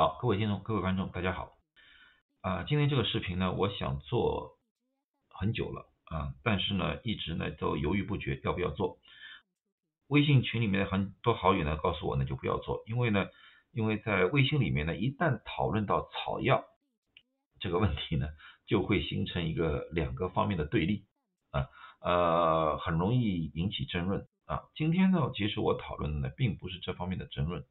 好，各位听众、各位观众，大家好。啊，今天这个视频呢，我想做很久了啊，但是呢，一直呢都犹豫不决，要不要做。微信群里面很多好友呢，告诉我呢就不要做，因为呢，因为在微信里面呢，一旦讨论到草药这个问题呢，就会形成一个两个方面的对立啊，呃，很容易引起争论啊。今天呢，其实我讨论的呢，并不是这方面的争论。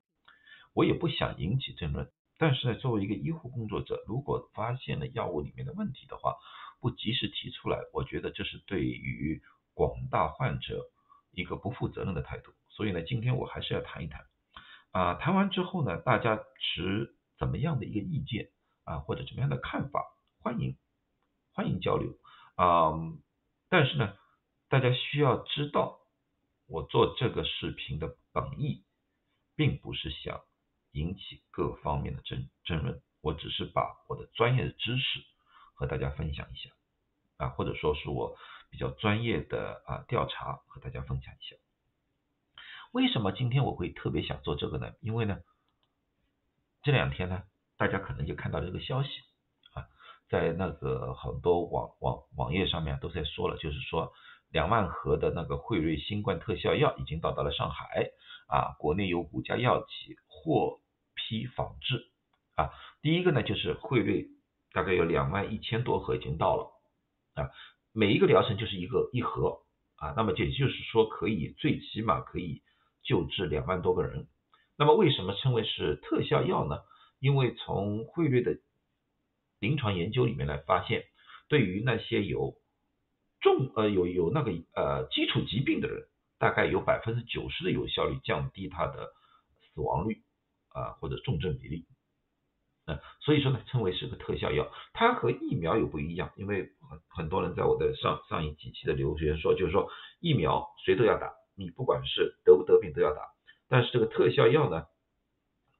我也不想引起争论，但是呢，作为一个医护工作者，如果发现了药物里面的问题的话，不及时提出来，我觉得这是对于广大患者一个不负责任的态度。所以呢，今天我还是要谈一谈。啊，谈完之后呢，大家持怎么样的一个意见啊，或者怎么样的看法，欢迎欢迎交流啊。但是呢，大家需要知道，我做这个视频的本意，并不是想。引起各方面的争争论，我只是把我的专业的知识和大家分享一下啊，或者说是我比较专业的啊调查和大家分享一下。为什么今天我会特别想做这个呢？因为呢，这两天呢，大家可能就看到这个消息啊，在那个很多网网网页上面都在说了，就是说两万盒的那个惠瑞新冠特效药已经到达了上海啊，国内有五家药企。获批仿制啊，第一个呢就是汇率大概有两万一千多盒已经到了啊，每一个疗程就是一个一盒啊，那么也就是说可以最起码可以救治两万多个人。那么为什么称为是特效药呢？因为从汇率的临床研究里面来发现，对于那些有重呃有有那个呃基础疾病的人，大概有百分之九十的有效率降低他的死亡率。啊，或者重症比例，啊，所以说呢，称为是个特效药。它和疫苗有不一样，因为很很多人在我的上上一几期的留言说，就是说疫苗谁都要打，你不管是得不得病都要打。但是这个特效药呢，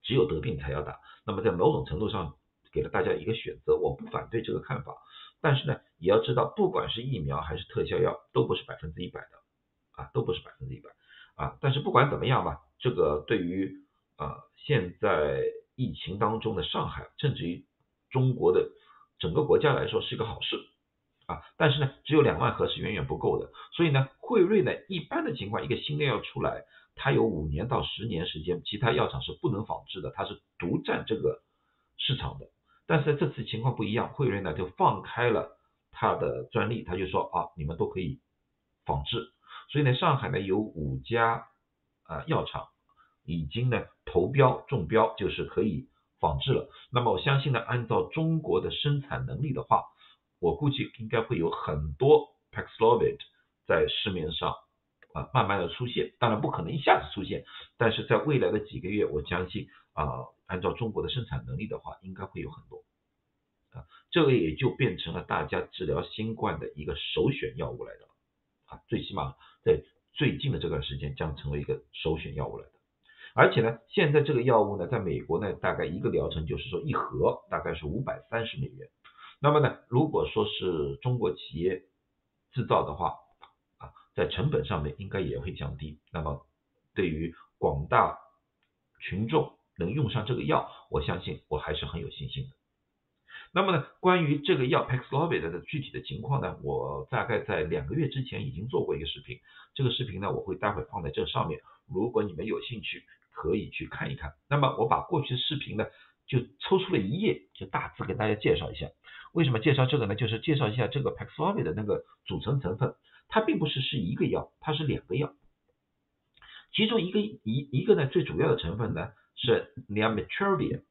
只有得病才要打。那么在某种程度上给了大家一个选择，我不反对这个看法。但是呢，也要知道，不管是疫苗还是特效药，都不是百分之一百的，啊，都不是百分之一百，啊。但是不管怎么样吧，这个对于啊，现在疫情当中的上海，甚至于中国的整个国家来说是一个好事啊。但是呢，只有两万盒是远远不够的。所以呢，惠瑞呢，一般的情况，一个新的药出来，它有五年到十年时间，其他药厂是不能仿制的，它是独占这个市场的。但是这次情况不一样，惠瑞呢就放开了它的专利，他就说啊，你们都可以仿制。所以呢，上海呢有五家啊药厂。已经呢投标中标，就是可以仿制了。那么我相信呢，按照中国的生产能力的话，我估计应该会有很多 Paxlovid 在市面上啊慢慢的出现。当然不可能一下子出现，但是在未来的几个月，我相信啊，按照中国的生产能力的话，应该会有很多啊，这个也就变成了大家治疗新冠的一个首选药物来的啊，最起码在最近的这段时间将成为一个首选药物来的。而且呢，现在这个药物呢，在美国呢，大概一个疗程就是说一盒大概是五百三十美元。那么呢，如果说是中国企业制造的话，啊，在成本上面应该也会降低。那么对于广大群众能用上这个药，我相信我还是很有信心的。那么呢，关于这个药 Paxlovid 的具体的情况呢，我大概在两个月之前已经做过一个视频，这个视频呢，我会待会放在这上面。如果你们有兴趣，可以去看一看。那么我把过去的视频呢，就抽出了一页，就大致给大家介绍一下。为什么介绍这个呢？就是介绍一下这个 Paxlovid 的那个组成成分。它并不是是一个药，它是两个药。其中一个一一个呢，最主要的成分呢是 n a m i t r i v i a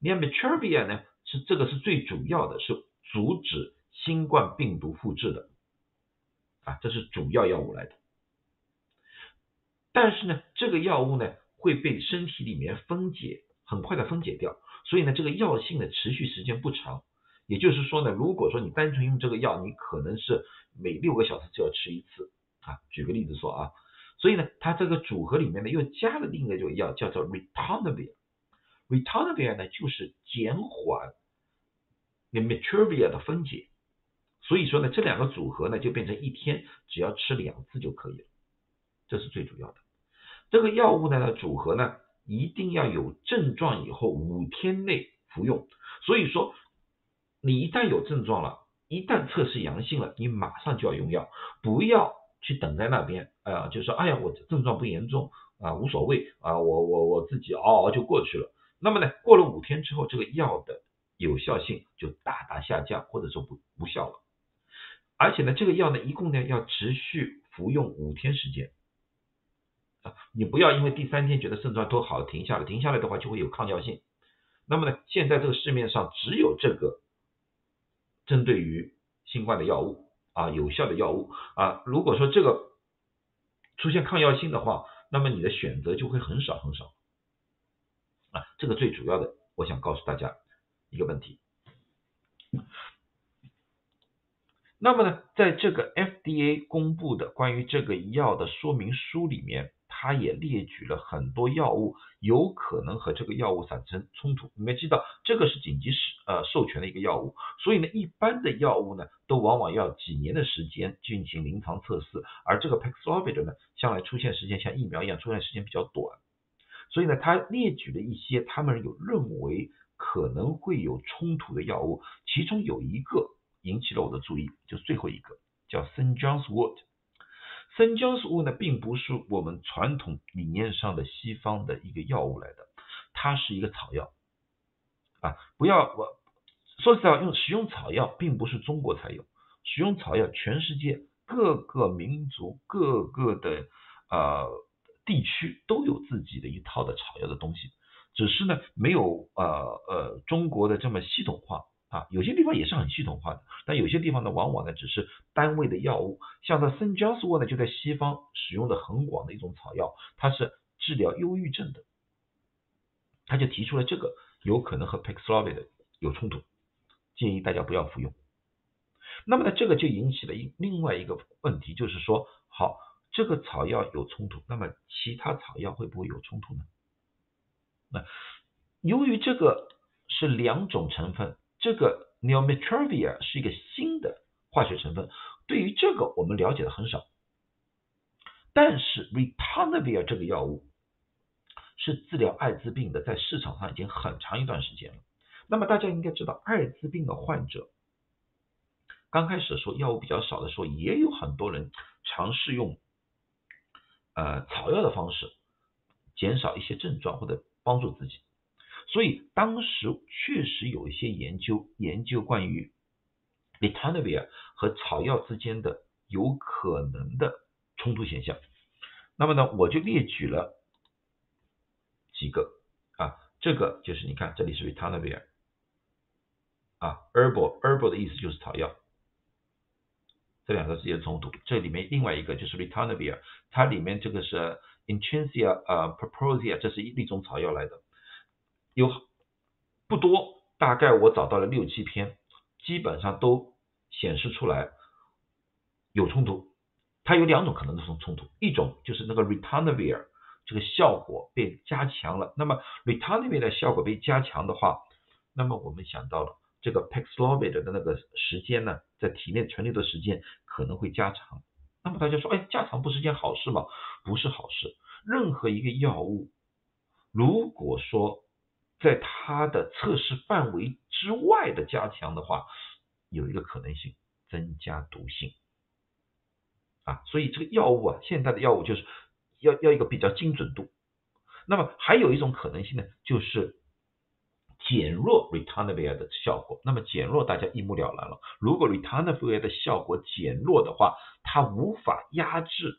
n a m i t r i v i a 呢是这个是最主要的，是阻止新冠病毒复制的啊，这是主要药物来的。但是呢，这个药物呢。会被身体里面分解，很快的分解掉，所以呢，这个药性的持续时间不长。也就是说呢，如果说你单纯用这个药，你可能是每六个小时就要吃一次啊。举个例子说啊，所以呢，它这个组合里面呢又加了另一个药，叫做 Ritonavir。Ritonavir 呢就是减缓 m a t r i v i a 的分解，所以说呢，这两个组合呢就变成一天只要吃两次就可以了，这是最主要的。这个药物呢组合呢，一定要有症状以后五天内服用。所以说，你一旦有症状了，一旦测试阳性了，你马上就要用药，不要去等在那边，呃，就说哎呀，我症状不严重啊，无所谓啊，我我我自己熬熬就过去了。那么呢，过了五天之后，这个药的有效性就大大下降，或者说不无效了。而且呢，这个药呢，一共呢要持续服用五天时间，啊你不要因为第三天觉得症状都好停下来，停下来的话就会有抗药性。那么呢，现在这个市面上只有这个针对于新冠的药物啊，有效的药物啊，如果说这个出现抗药性的话，那么你的选择就会很少很少啊，这个最主要的，我想告诉大家一个问题。那么呢，在这个 FDA 公布的关于这个药的说明书里面，它也列举了很多药物有可能和这个药物产生冲突。你们知道，这个是紧急使呃授权的一个药物，所以呢，一般的药物呢，都往往要几年的时间进行临床测试，而这个 Paxlovid 呢，向来出现时间像疫苗一样出现时间比较短，所以呢，它列举了一些他们有认为可能会有冲突的药物，其中有一个。引起了我的注意，就最后一个叫 St. John's Wood。St. John's Wood 呢，并不是我们传统理念上的西方的一个药物来的，它是一个草药啊。不要我说实话，用使用草药并不是中国才有，使用草药全世界各个民族、各个的呃地区都有自己的一套的草药的东西，只是呢没有呃呃中国的这么系统化。啊，有些地方也是很系统化的，但有些地方呢，往往呢只是单位的药物。像这圣姜斯沃呢，就在西方使用的很广的一种草药，它是治疗忧郁症的。他就提出了这个有可能和 Paxlovid 有冲突，建议大家不要服用。那么呢，这个就引起了一另外一个问题，就是说，好，这个草药有冲突，那么其他草药会不会有冲突呢？那由于这个是两种成分。这个 neometrovir 是一个新的化学成分，对于这个我们了解的很少。但是 Ritonavir 这个药物是治疗艾滋病的，在市场上已经很长一段时间了。那么大家应该知道，艾滋病的患者刚开始的时候药物比较少的时候，也有很多人尝试用呃草药的方式减少一些症状或者帮助自己。所以当时确实有一些研究研究关于 l i t a n a v i r 和草药之间的有可能的冲突现象。那么呢，我就列举了几个啊，这个就是你看这里是 l i t a n a v i r 啊，herbal herbal 的意思就是草药，这两个之间的冲突。这里面另外一个就是 l i t a n a v i r 它里面这个是 Intrinsia 呃 Proposia，这是一一种草药来的。有不多，大概我找到了六七篇，基本上都显示出来有冲突。它有两种可能的冲冲突，一种就是那个 Ritonavir 这个效果被加强了。那么 Ritonavir 的效果被加强的话，那么我们想到了这个 Paxlovid 的那个时间呢，在体内存留的时间可能会加长。那么大家说，哎，加长不是件好事吗？不是好事。任何一个药物，如果说在它的测试范围之外的加强的话，有一个可能性增加毒性啊，所以这个药物啊，现在的药物就是要要一个比较精准度。那么还有一种可能性呢，就是减弱 Ritonavir 的效果。那么减弱大家一目了然了。如果 Ritonavir 的效果减弱的话，它无法压制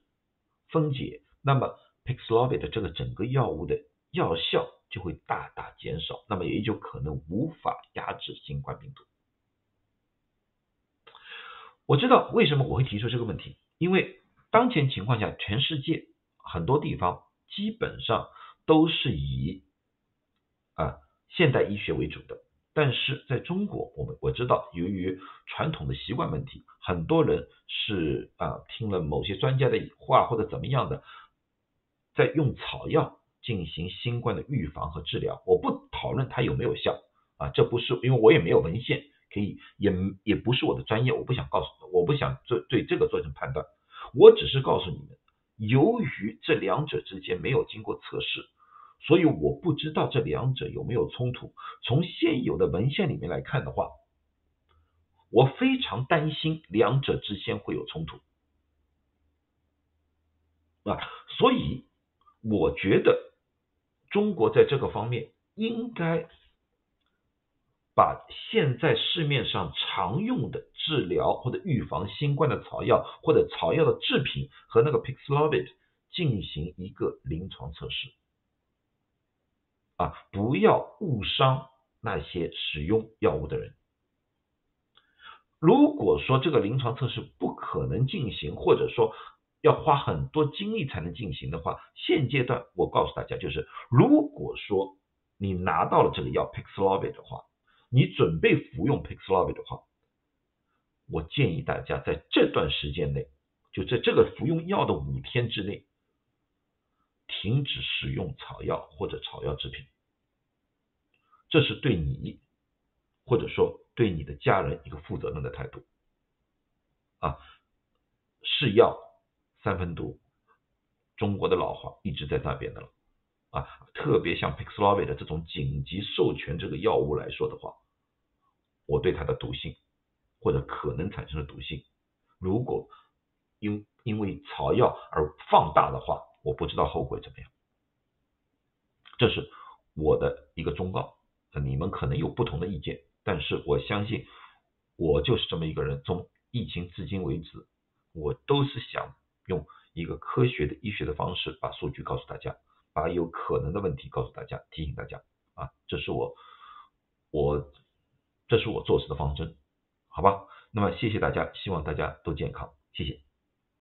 分解，那么 pixlovid 的这个整个药物的药效。就会大大减少，那么也就可能无法压制新冠病毒。我知道为什么我会提出这个问题，因为当前情况下，全世界很多地方基本上都是以啊现代医学为主的，但是在中国，我们我知道由于传统的习惯问题，很多人是啊听了某些专家的话或者怎么样的，在用草药。进行新冠的预防和治疗，我不讨论它有没有效啊，这不是因为我也没有文献可以，也也不是我的专业，我不想告诉，我不想做对这个做成判断，我只是告诉你们，由于这两者之间没有经过测试，所以我不知道这两者有没有冲突。从现有的文献里面来看的话，我非常担心两者之间会有冲突啊，所以我觉得中国在这个方面应该把现在市面上常用的治疗或者预防新冠的草药或者草药的制品和那个 Pixlovid 进行一个临床测试。啊，不要误伤那些使用药物的人。如果说这个临床测试不可能进行，或者说要花很多精力才能进行的话，现阶段我告诉大家，就是如果说你拿到了这个药 Paxlovid 的话，你准备服用 Paxlovid 的话，我建议大家在这段时间内，就在这个服用药的五天之内。停止使用草药或者草药制品，这是对你或者说对你的家人一个负责任的态度啊！是药三分毒，中国的老话一直在那边的了啊！特别像 Pixlovi 的这种紧急授权这个药物来说的话，我对它的毒性或者可能产生的毒性，如果因因为草药而放大的话，我不知道后果怎么样，这是我的一个忠告。你们可能有不同的意见，但是我相信我就是这么一个人。从疫情至今为止，我都是想用一个科学的医学的方式把数据告诉大家，把有可能的问题告诉大家，提醒大家啊，这是我我这是我做事的方针，好吧？那么谢谢大家，希望大家都健康，谢谢。